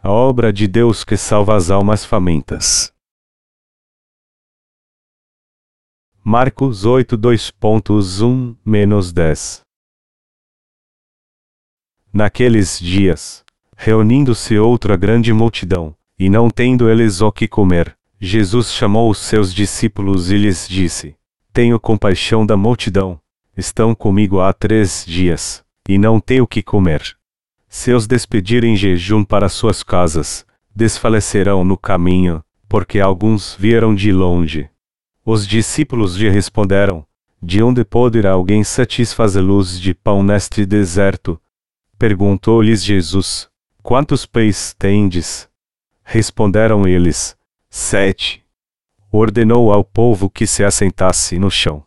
a obra de Deus que salva as almas famintas. Marcos 8 2.1-10 Naqueles dias, reunindo-se outra grande multidão, e não tendo eles o que comer, Jesus chamou os seus discípulos e lhes disse: Tenho compaixão da multidão, estão comigo há três dias, e não tenho o que comer. Se os despedirem em jejum para suas casas, desfalecerão no caminho, porque alguns vieram de longe. Os discípulos lhe responderam: De onde poderá alguém satisfazê-los de pão neste deserto? Perguntou-lhes Jesus: Quantos peixes tendes? Responderam eles: Sete. Ordenou ao povo que se assentasse no chão.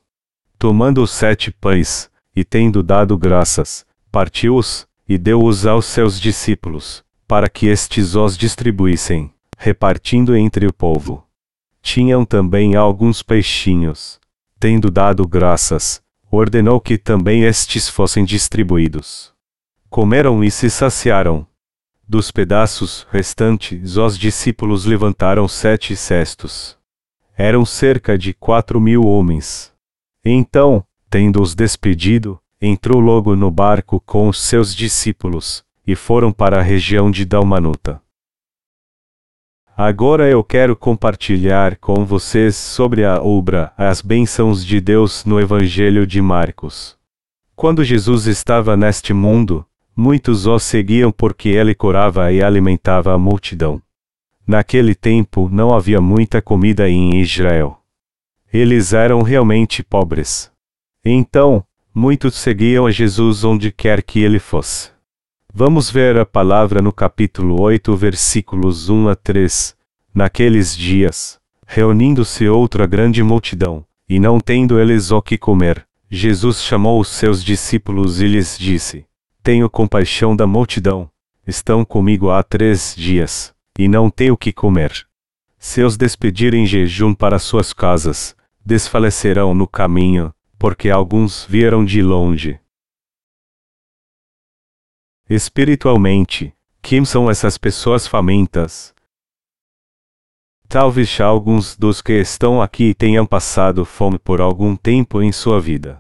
Tomando os sete pães, e tendo dado graças, partiu-os, e deu-os aos seus discípulos, para que estes os distribuíssem, repartindo entre o povo. Tinham também alguns peixinhos. Tendo dado graças, ordenou que também estes fossem distribuídos. Comeram e se saciaram. Dos pedaços restantes, os discípulos levantaram sete cestos. Eram cerca de quatro mil homens. Então, tendo-os despedido, entrou logo no barco com os seus discípulos, e foram para a região de Dalmanuta. Agora eu quero compartilhar com vocês sobre a obra, as bênçãos de Deus no Evangelho de Marcos. Quando Jesus estava neste mundo, Muitos o seguiam porque ele curava e alimentava a multidão. Naquele tempo não havia muita comida em Israel. Eles eram realmente pobres. Então, muitos seguiam a Jesus onde quer que ele fosse. Vamos ver a palavra no capítulo 8, versículos 1 a 3. Naqueles dias, reunindo-se outra grande multidão, e não tendo eles o que comer, Jesus chamou os seus discípulos e lhes disse: tenho compaixão da multidão. Estão comigo há três dias, e não tenho que comer. Se os despedirem em jejum para suas casas, desfalecerão no caminho, porque alguns vieram de longe. Espiritualmente, quem são essas pessoas famintas? Talvez alguns dos que estão aqui tenham passado fome por algum tempo em sua vida.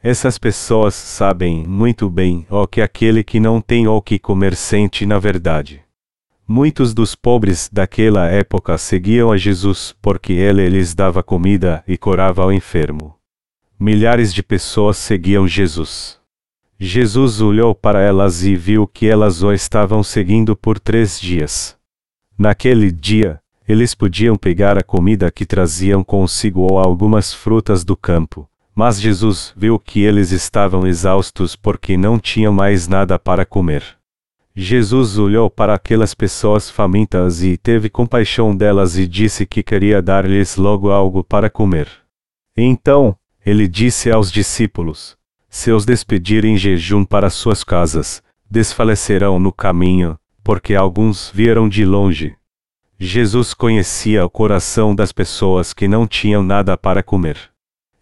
Essas pessoas sabem muito bem o que aquele que não tem o que comer sente na verdade. Muitos dos pobres daquela época seguiam a Jesus porque ele lhes dava comida e curava o enfermo. Milhares de pessoas seguiam Jesus. Jesus olhou para elas e viu que elas o estavam seguindo por três dias. Naquele dia, eles podiam pegar a comida que traziam consigo ou algumas frutas do campo, mas Jesus viu que eles estavam exaustos porque não tinham mais nada para comer. Jesus olhou para aquelas pessoas famintas e teve compaixão delas e disse que queria dar-lhes logo algo para comer. Então, ele disse aos discípulos: Se os despedirem em jejum para suas casas, desfalecerão no caminho, porque alguns vieram de longe. Jesus conhecia o coração das pessoas que não tinham nada para comer.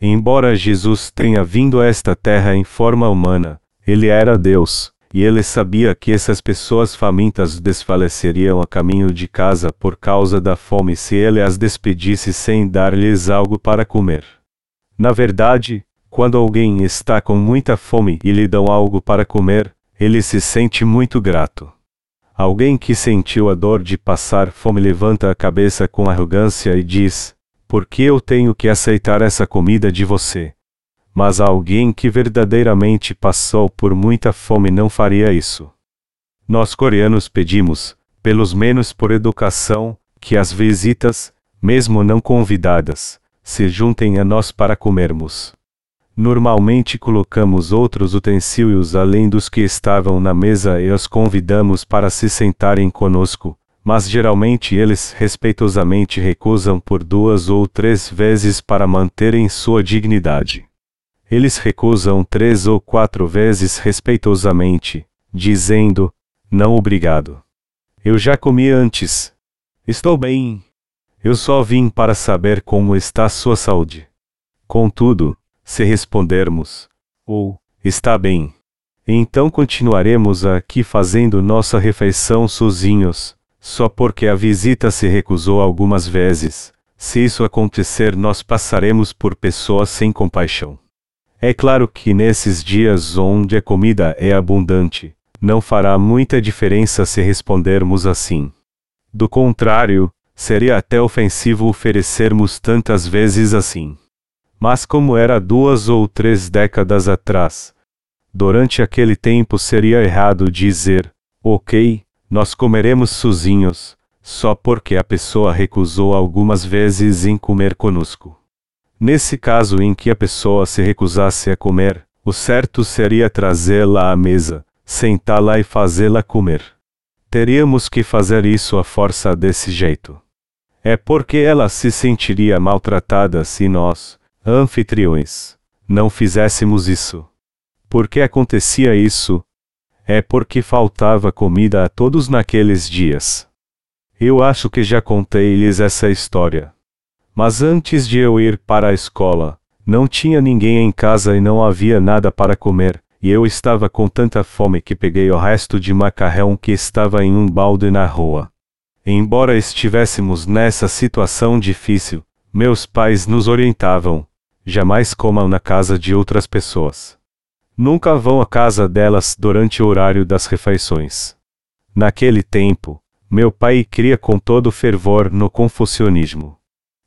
Embora Jesus tenha vindo a esta terra em forma humana, ele era Deus, e ele sabia que essas pessoas famintas desfaleceriam a caminho de casa por causa da fome se ele as despedisse sem dar-lhes algo para comer. Na verdade, quando alguém está com muita fome e lhe dão algo para comer, ele se sente muito grato. Alguém que sentiu a dor de passar fome levanta a cabeça com arrogância e diz: por que eu tenho que aceitar essa comida de você? Mas alguém que verdadeiramente passou por muita fome não faria isso. Nós coreanos pedimos, pelos menos por educação, que as visitas, mesmo não convidadas, se juntem a nós para comermos. Normalmente colocamos outros utensílios além dos que estavam na mesa e os convidamos para se sentarem conosco, mas geralmente eles respeitosamente recusam por duas ou três vezes para manterem sua dignidade. Eles recusam três ou quatro vezes respeitosamente, dizendo: Não obrigado. Eu já comi antes. Estou bem. Eu só vim para saber como está sua saúde. Contudo, se respondermos: Ou, está bem. Então continuaremos aqui fazendo nossa refeição sozinhos, só porque a visita se recusou algumas vezes. Se isso acontecer, nós passaremos por pessoas sem compaixão. É claro que nesses dias onde a comida é abundante, não fará muita diferença se respondermos assim. Do contrário, seria até ofensivo oferecermos tantas vezes assim. Mas como era duas ou três décadas atrás, durante aquele tempo seria errado dizer, ok, nós comeremos sozinhos, só porque a pessoa recusou algumas vezes em comer conosco. Nesse caso em que a pessoa se recusasse a comer, o certo seria trazê-la à mesa, sentá-la e fazê-la comer. Teríamos que fazer isso à força desse jeito. É porque ela se sentiria maltratada se nós, anfitriões, não fizéssemos isso. Por que acontecia isso? É porque faltava comida a todos naqueles dias. Eu acho que já contei-lhes essa história. Mas antes de eu ir para a escola, não tinha ninguém em casa e não havia nada para comer, e eu estava com tanta fome que peguei o resto de macarrão que estava em um balde na rua. Embora estivéssemos nessa situação difícil, meus pais nos orientavam: jamais comam na casa de outras pessoas. Nunca vão à casa delas durante o horário das refeições. Naquele tempo, meu pai cria com todo fervor no confucionismo.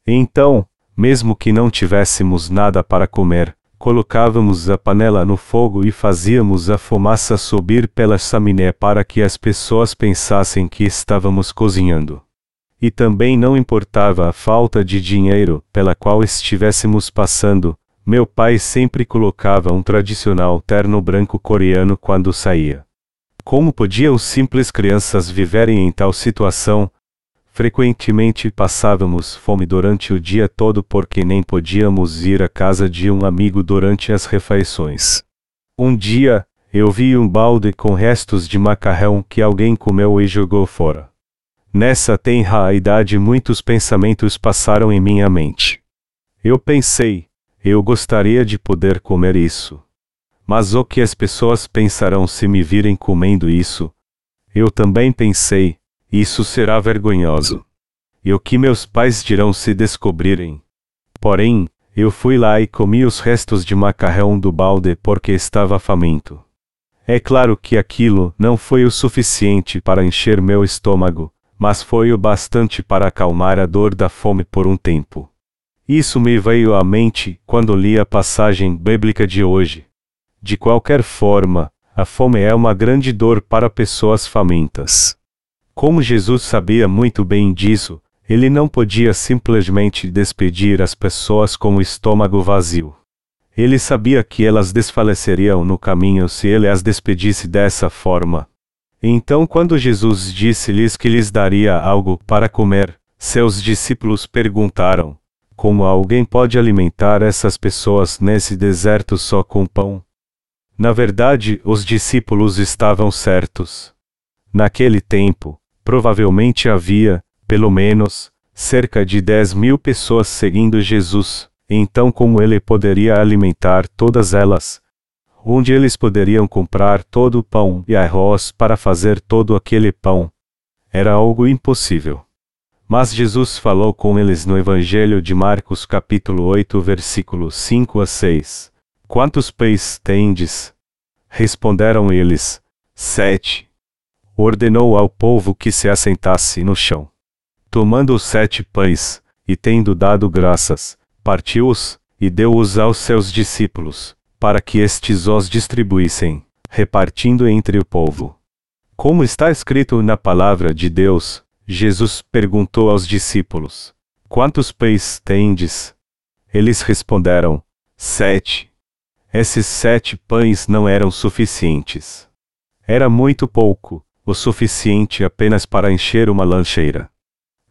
Então, mesmo que não tivéssemos nada para comer, colocávamos a panela no fogo e fazíamos a fumaça subir pela chaminé para que as pessoas pensassem que estávamos cozinhando. E também não importava a falta de dinheiro pela qual estivéssemos passando, meu pai sempre colocava um tradicional terno branco coreano quando saía. Como podiam simples crianças viverem em tal situação, Frequentemente passávamos fome durante o dia todo porque nem podíamos ir à casa de um amigo durante as refeições. Um dia, eu vi um balde com restos de macarrão que alguém comeu e jogou fora. Nessa tenra idade muitos pensamentos passaram em minha mente. Eu pensei, eu gostaria de poder comer isso. Mas o que as pessoas pensarão se me virem comendo isso? Eu também pensei, isso será vergonhoso. E o que meus pais dirão se descobrirem? Porém, eu fui lá e comi os restos de macarrão do balde porque estava faminto. É claro que aquilo não foi o suficiente para encher meu estômago, mas foi o bastante para acalmar a dor da fome por um tempo. Isso me veio à mente quando li a passagem bíblica de hoje. De qualquer forma, a fome é uma grande dor para pessoas famintas. Como Jesus sabia muito bem disso, ele não podia simplesmente despedir as pessoas com o estômago vazio. Ele sabia que elas desfaleceriam no caminho se ele as despedisse dessa forma. Então, quando Jesus disse-lhes que lhes daria algo para comer, seus discípulos perguntaram: Como alguém pode alimentar essas pessoas nesse deserto só com pão? Na verdade, os discípulos estavam certos. Naquele tempo, Provavelmente havia, pelo menos, cerca de 10 mil pessoas seguindo Jesus, então como ele poderia alimentar todas elas? Onde eles poderiam comprar todo o pão e arroz para fazer todo aquele pão? Era algo impossível. Mas Jesus falou com eles no Evangelho de Marcos capítulo 8 versículos 5 a 6. Quantos pães tendes? Responderam eles, sete ordenou ao povo que se assentasse no chão. Tomando os sete pães, e tendo dado graças, partiu-os, e deu-os aos seus discípulos, para que estes os distribuíssem, repartindo entre o povo. Como está escrito na palavra de Deus, Jesus perguntou aos discípulos: Quantos pães tendes? Eles responderam: Sete. Esses sete pães não eram suficientes. Era muito pouco, o suficiente apenas para encher uma lancheira.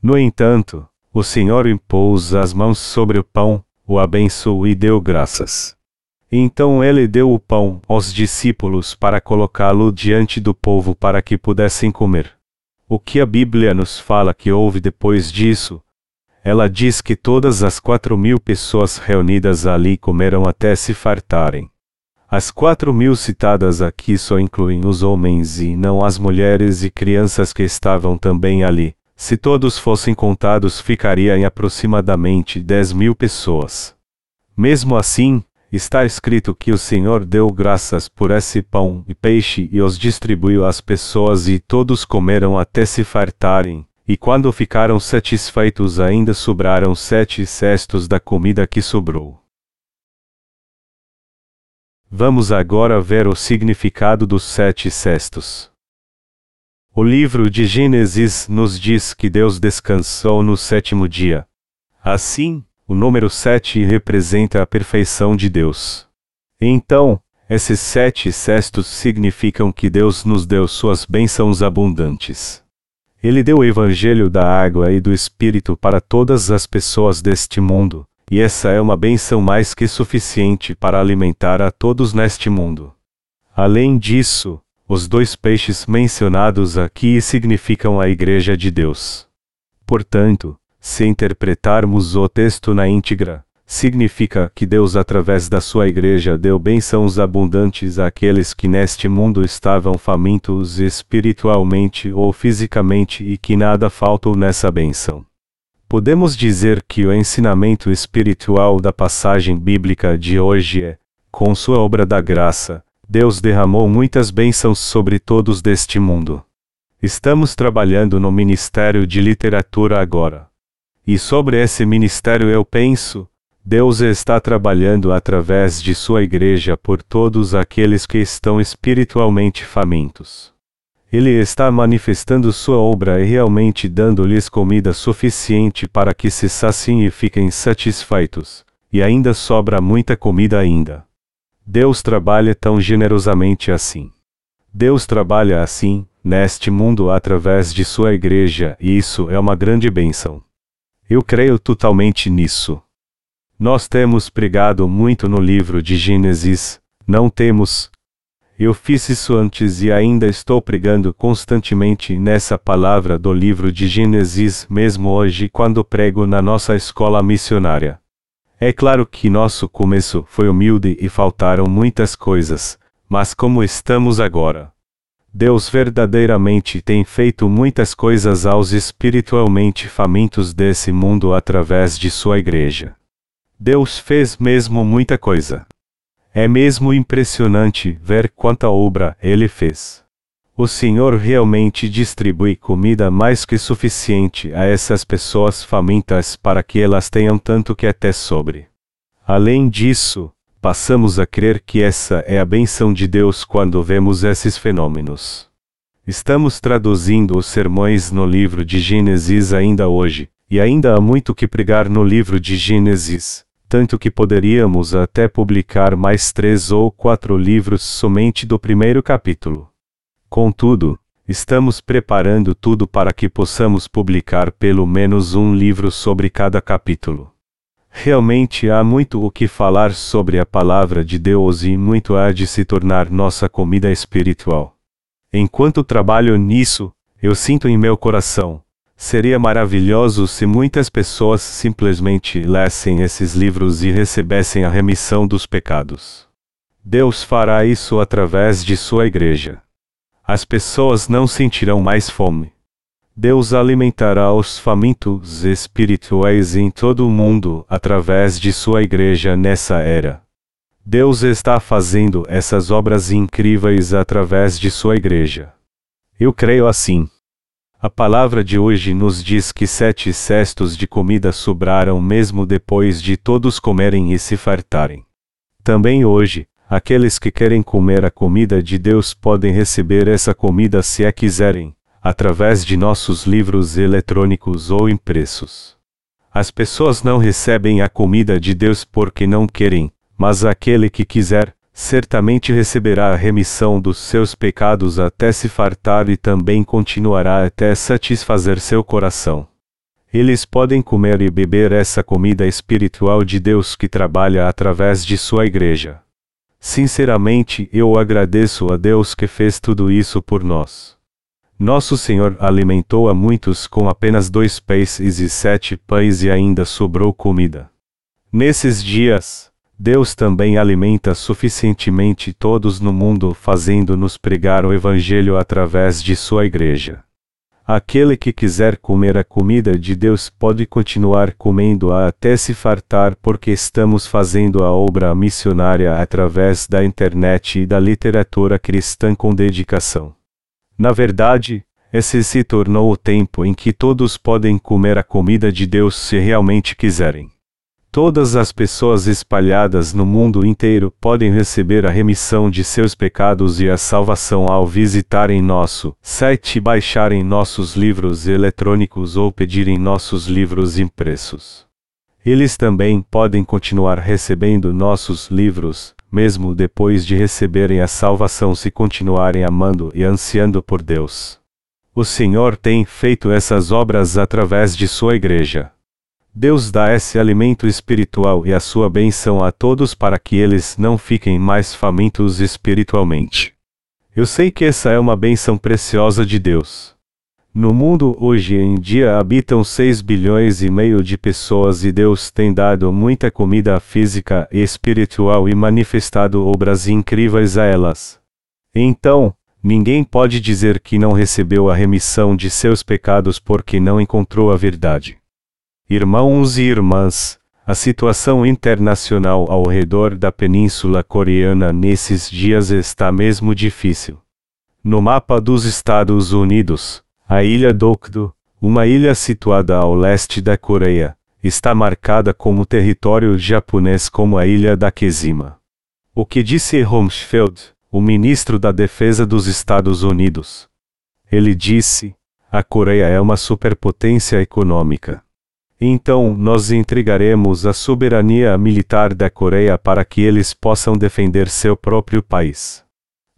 No entanto, o Senhor impôs as mãos sobre o pão, o abençoou e deu graças. Então ele deu o pão aos discípulos para colocá-lo diante do povo para que pudessem comer. O que a Bíblia nos fala que houve depois disso? Ela diz que todas as quatro mil pessoas reunidas ali comeram até se fartarem. As quatro mil citadas aqui só incluem os homens e não as mulheres e crianças que estavam também ali. Se todos fossem contados, ficaria em aproximadamente dez mil pessoas. Mesmo assim, está escrito que o Senhor deu graças por esse pão e peixe e os distribuiu às pessoas e todos comeram até se fartarem. E quando ficaram satisfeitos, ainda sobraram sete cestos da comida que sobrou. Vamos agora ver o significado dos sete cestos. O livro de Gênesis nos diz que Deus descansou no sétimo dia. Assim, o número sete representa a perfeição de Deus. Então, esses sete cestos significam que Deus nos deu suas bênçãos abundantes. Ele deu o evangelho da água e do Espírito para todas as pessoas deste mundo, e essa é uma bênção mais que suficiente para alimentar a todos neste mundo. Além disso, os dois peixes mencionados aqui significam a Igreja de Deus. Portanto, se interpretarmos o texto na íntegra, significa que Deus, através da sua Igreja, deu bênçãos abundantes àqueles que neste mundo estavam famintos espiritualmente ou fisicamente e que nada faltou nessa bênção. Podemos dizer que o ensinamento espiritual da passagem bíblica de hoje é: com sua obra da graça, Deus derramou muitas bênçãos sobre todos deste mundo. Estamos trabalhando no Ministério de Literatura agora. E sobre esse ministério eu penso, Deus está trabalhando através de sua igreja por todos aqueles que estão espiritualmente famintos. Ele está manifestando sua obra e realmente dando-lhes comida suficiente para que se saciem e fiquem satisfeitos, e ainda sobra muita comida ainda. Deus trabalha tão generosamente assim. Deus trabalha assim, neste mundo através de sua igreja, e isso é uma grande bênção. Eu creio totalmente nisso. Nós temos pregado muito no livro de Gênesis, não temos, eu fiz isso antes e ainda estou pregando constantemente nessa palavra do livro de Gênesis, mesmo hoje quando prego na nossa escola missionária. É claro que nosso começo foi humilde e faltaram muitas coisas, mas como estamos agora? Deus verdadeiramente tem feito muitas coisas aos espiritualmente famintos desse mundo através de sua igreja. Deus fez mesmo muita coisa. É mesmo impressionante ver quanta obra ele fez. O Senhor realmente distribui comida mais que suficiente a essas pessoas famintas para que elas tenham tanto que até sobre. Além disso, passamos a crer que essa é a benção de Deus quando vemos esses fenômenos. Estamos traduzindo os sermões no livro de Gênesis ainda hoje, e ainda há muito que pregar no livro de Gênesis tanto que poderíamos até publicar mais três ou quatro livros somente do primeiro capítulo. Contudo, estamos preparando tudo para que possamos publicar pelo menos um livro sobre cada capítulo. Realmente há muito o que falar sobre a palavra de Deus e muito há de se tornar nossa comida espiritual. Enquanto trabalho nisso, eu sinto em meu coração, Seria maravilhoso se muitas pessoas simplesmente lessem esses livros e recebessem a remissão dos pecados. Deus fará isso através de sua igreja. As pessoas não sentirão mais fome. Deus alimentará os famintos espirituais em todo o mundo através de sua igreja nessa era. Deus está fazendo essas obras incríveis através de sua igreja. Eu creio assim. A palavra de hoje nos diz que sete cestos de comida sobraram mesmo depois de todos comerem e se fartarem. Também hoje, aqueles que querem comer a comida de Deus podem receber essa comida se a quiserem, através de nossos livros eletrônicos ou impressos. As pessoas não recebem a comida de Deus porque não querem, mas aquele que quiser, certamente receberá a remissão dos seus pecados até se fartar e também continuará até satisfazer seu coração. Eles podem comer e beber essa comida espiritual de Deus que trabalha através de sua igreja. Sinceramente, eu agradeço a Deus que fez tudo isso por nós. Nosso Senhor alimentou a muitos com apenas dois peixes e sete pães e ainda sobrou comida. Nesses dias, Deus também alimenta suficientemente todos no mundo, fazendo-nos pregar o Evangelho através de sua igreja. Aquele que quiser comer a comida de Deus pode continuar comendo-a até se fartar, porque estamos fazendo a obra missionária através da internet e da literatura cristã com dedicação. Na verdade, esse se tornou o tempo em que todos podem comer a comida de Deus se realmente quiserem. Todas as pessoas espalhadas no mundo inteiro podem receber a remissão de seus pecados e a salvação ao visitarem nosso site, baixarem nossos livros eletrônicos ou pedirem nossos livros impressos. Eles também podem continuar recebendo nossos livros, mesmo depois de receberem a salvação se continuarem amando e ansiando por Deus. O Senhor tem feito essas obras através de sua igreja. Deus dá esse alimento espiritual e a sua benção a todos para que eles não fiquem mais famintos espiritualmente. Eu sei que essa é uma benção preciosa de Deus. No mundo hoje em dia habitam 6 bilhões e meio de pessoas e Deus tem dado muita comida física e espiritual e manifestado obras incríveis a elas. Então, ninguém pode dizer que não recebeu a remissão de seus pecados porque não encontrou a verdade. Irmãos e irmãs, a situação internacional ao redor da Península Coreana nesses dias está mesmo difícil. No mapa dos Estados Unidos, a ilha Dokdo, uma ilha situada ao leste da Coreia, está marcada como território japonês como a ilha da Kezima. O que disse Rumsfeld, o ministro da Defesa dos Estados Unidos? Ele disse: a Coreia é uma superpotência econômica. Então nós entregaremos a soberania militar da Coreia para que eles possam defender seu próprio país.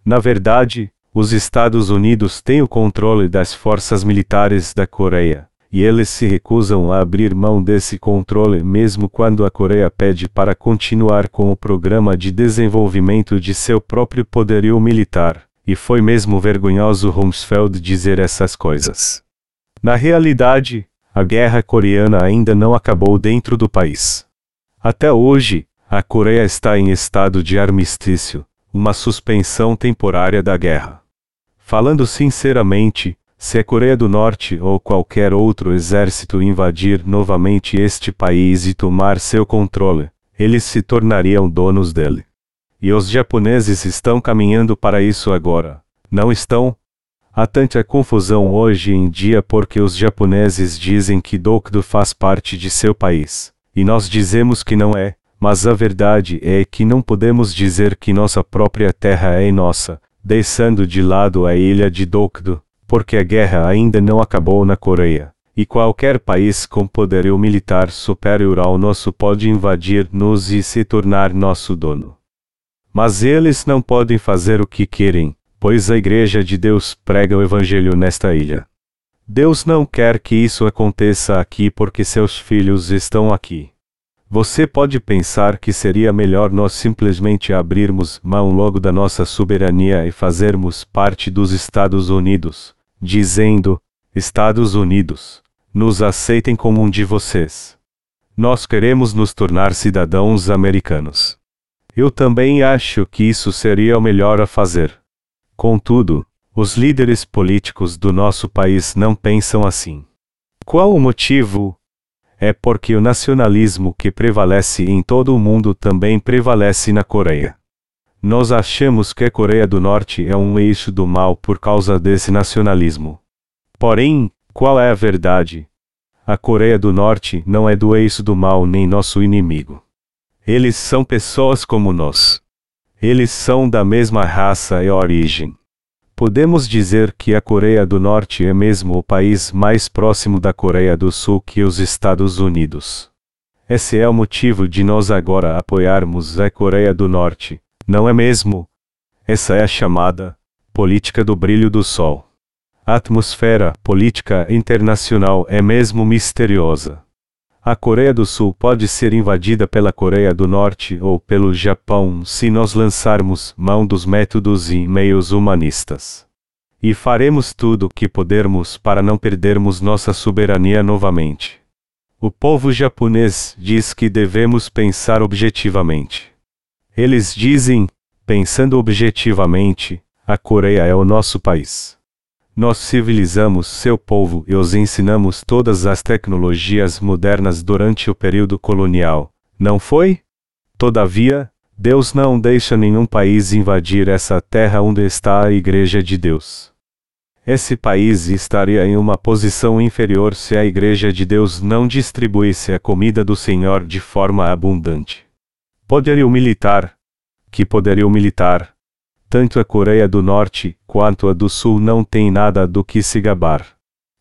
Na verdade, os Estados Unidos têm o controle das forças militares da Coreia, e eles se recusam a abrir mão desse controle mesmo quando a Coreia pede para continuar com o programa de desenvolvimento de seu próprio poderio militar, e foi mesmo vergonhoso Rumsfeld dizer essas coisas. Na realidade, a guerra coreana ainda não acabou dentro do país. Até hoje, a Coreia está em estado de armistício, uma suspensão temporária da guerra. Falando sinceramente, se a Coreia do Norte ou qualquer outro exército invadir novamente este país e tomar seu controle, eles se tornariam donos dele. E os japoneses estão caminhando para isso agora, não estão? Há tanta confusão hoje em dia porque os japoneses dizem que Dokdo faz parte de seu país, e nós dizemos que não é, mas a verdade é que não podemos dizer que nossa própria terra é nossa, deixando de lado a ilha de Dokdo, porque a guerra ainda não acabou na Coreia, e qualquer país com poderio militar superior ao nosso pode invadir-nos e se tornar nosso dono. Mas eles não podem fazer o que querem, pois a Igreja de Deus prega o Evangelho nesta ilha. Deus não quer que isso aconteça aqui porque seus filhos estão aqui. Você pode pensar que seria melhor nós simplesmente abrirmos mão logo da nossa soberania e fazermos parte dos Estados Unidos, dizendo: Estados Unidos, nos aceitem como um de vocês. Nós queremos nos tornar cidadãos americanos. Eu também acho que isso seria o melhor a fazer. Contudo, os líderes políticos do nosso país não pensam assim. Qual o motivo? É porque o nacionalismo que prevalece em todo o mundo também prevalece na Coreia. Nós achamos que a Coreia do Norte é um eixo do mal por causa desse nacionalismo. Porém, qual é a verdade? A Coreia do Norte não é do eixo do mal nem nosso inimigo. Eles são pessoas como nós. Eles são da mesma raça e origem. Podemos dizer que a Coreia do Norte é mesmo o país mais próximo da Coreia do Sul que os Estados Unidos. Esse é o motivo de nós agora apoiarmos a Coreia do Norte, não é mesmo? Essa é a chamada política do brilho do sol. A atmosfera política internacional é mesmo misteriosa. A Coreia do Sul pode ser invadida pela Coreia do Norte ou pelo Japão se nós lançarmos mão dos métodos e meios humanistas. E faremos tudo o que pudermos para não perdermos nossa soberania novamente. O povo japonês diz que devemos pensar objetivamente. Eles dizem, pensando objetivamente, a Coreia é o nosso país. Nós civilizamos seu povo e os ensinamos todas as tecnologias modernas durante o período colonial, não foi? Todavia, Deus não deixa nenhum país invadir essa terra onde está a Igreja de Deus. Esse país estaria em uma posição inferior se a Igreja de Deus não distribuísse a comida do Senhor de forma abundante. Poderio militar. Que poderio militar. Tanto a Coreia do Norte quanto a do Sul não tem nada do que se gabar.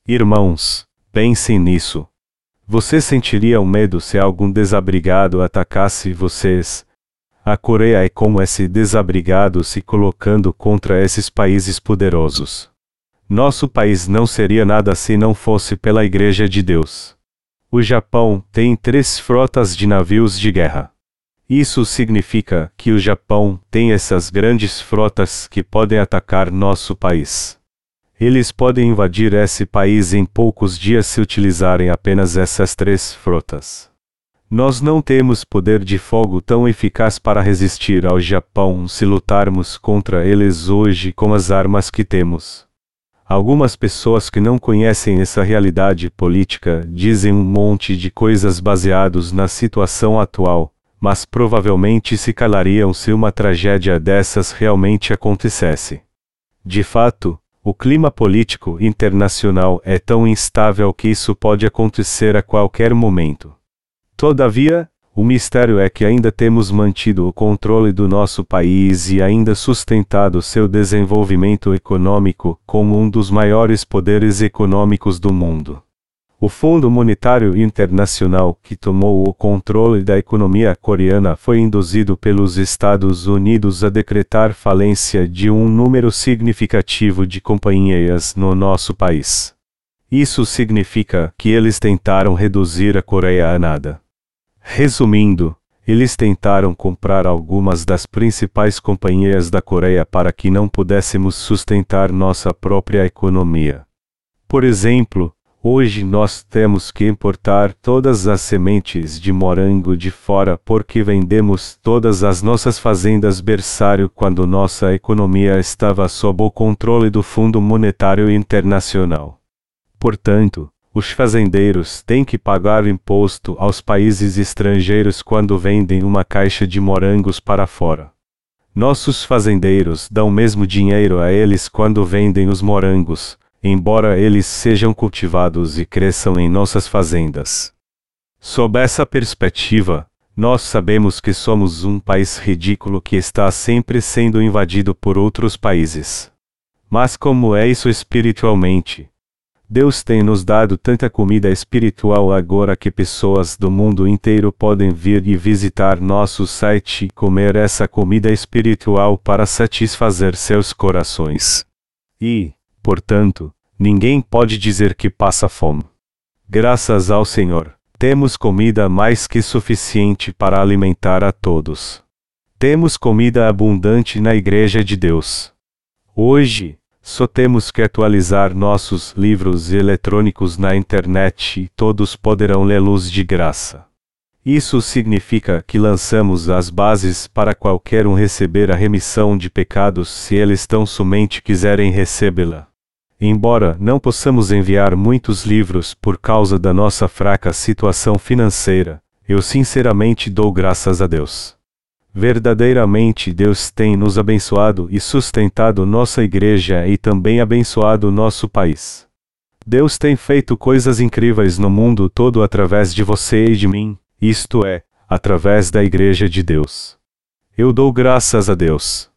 Irmãos, pensem nisso. Você sentiria um medo se algum desabrigado atacasse vocês, a Coreia é como esse desabrigado se colocando contra esses países poderosos. Nosso país não seria nada se não fosse pela Igreja de Deus. O Japão tem três frotas de navios de guerra. Isso significa que o Japão tem essas grandes frotas que podem atacar nosso país. Eles podem invadir esse país em poucos dias se utilizarem apenas essas três frotas. Nós não temos poder de fogo tão eficaz para resistir ao Japão se lutarmos contra eles hoje com as armas que temos. Algumas pessoas que não conhecem essa realidade política dizem um monte de coisas baseados na situação atual, mas provavelmente se calariam se uma tragédia dessas realmente acontecesse. De fato, o clima político internacional é tão instável que isso pode acontecer a qualquer momento. Todavia, o mistério é que ainda temos mantido o controle do nosso país e ainda sustentado seu desenvolvimento econômico como um dos maiores poderes econômicos do mundo. O Fundo Monetário Internacional, que tomou o controle da economia coreana, foi induzido pelos Estados Unidos a decretar falência de um número significativo de companhias no nosso país. Isso significa que eles tentaram reduzir a Coreia a nada. Resumindo, eles tentaram comprar algumas das principais companhias da Coreia para que não pudéssemos sustentar nossa própria economia. Por exemplo, hoje nós temos que importar todas as sementes de morango de fora porque vendemos todas as nossas fazendas berçário quando nossa economia estava sob o controle do Fundo Monetário Internacional. Portanto, os fazendeiros têm que pagar imposto aos países estrangeiros quando vendem uma caixa de morangos para fora. Nossos fazendeiros dão mesmo dinheiro a eles quando vendem os morangos, embora eles sejam cultivados e cresçam em nossas fazendas. Sob essa perspectiva, nós sabemos que somos um país ridículo que está sempre sendo invadido por outros países. Mas como é isso espiritualmente? Deus tem nos dado tanta comida espiritual agora que pessoas do mundo inteiro podem vir e visitar nosso site e comer essa comida espiritual para satisfazer seus corações. E, portanto, ninguém pode dizer que passa fome. Graças ao Senhor, temos comida mais que suficiente para alimentar a todos. Temos comida abundante na Igreja de Deus. Hoje, só temos que atualizar nossos livros eletrônicos na internet e todos poderão lê-los de graça. Isso significa que lançamos as bases para qualquer um receber a remissão de pecados se eles tão somente quiserem recebê-la. Embora não possamos enviar muitos livros por causa da nossa fraca situação financeira, eu sinceramente dou graças a Deus. Verdadeiramente Deus tem nos abençoado e sustentado nossa igreja e também abençoado nosso país. Deus tem feito coisas incríveis no mundo todo através de você e de mim, isto é, através da Igreja de Deus. Eu dou graças a Deus.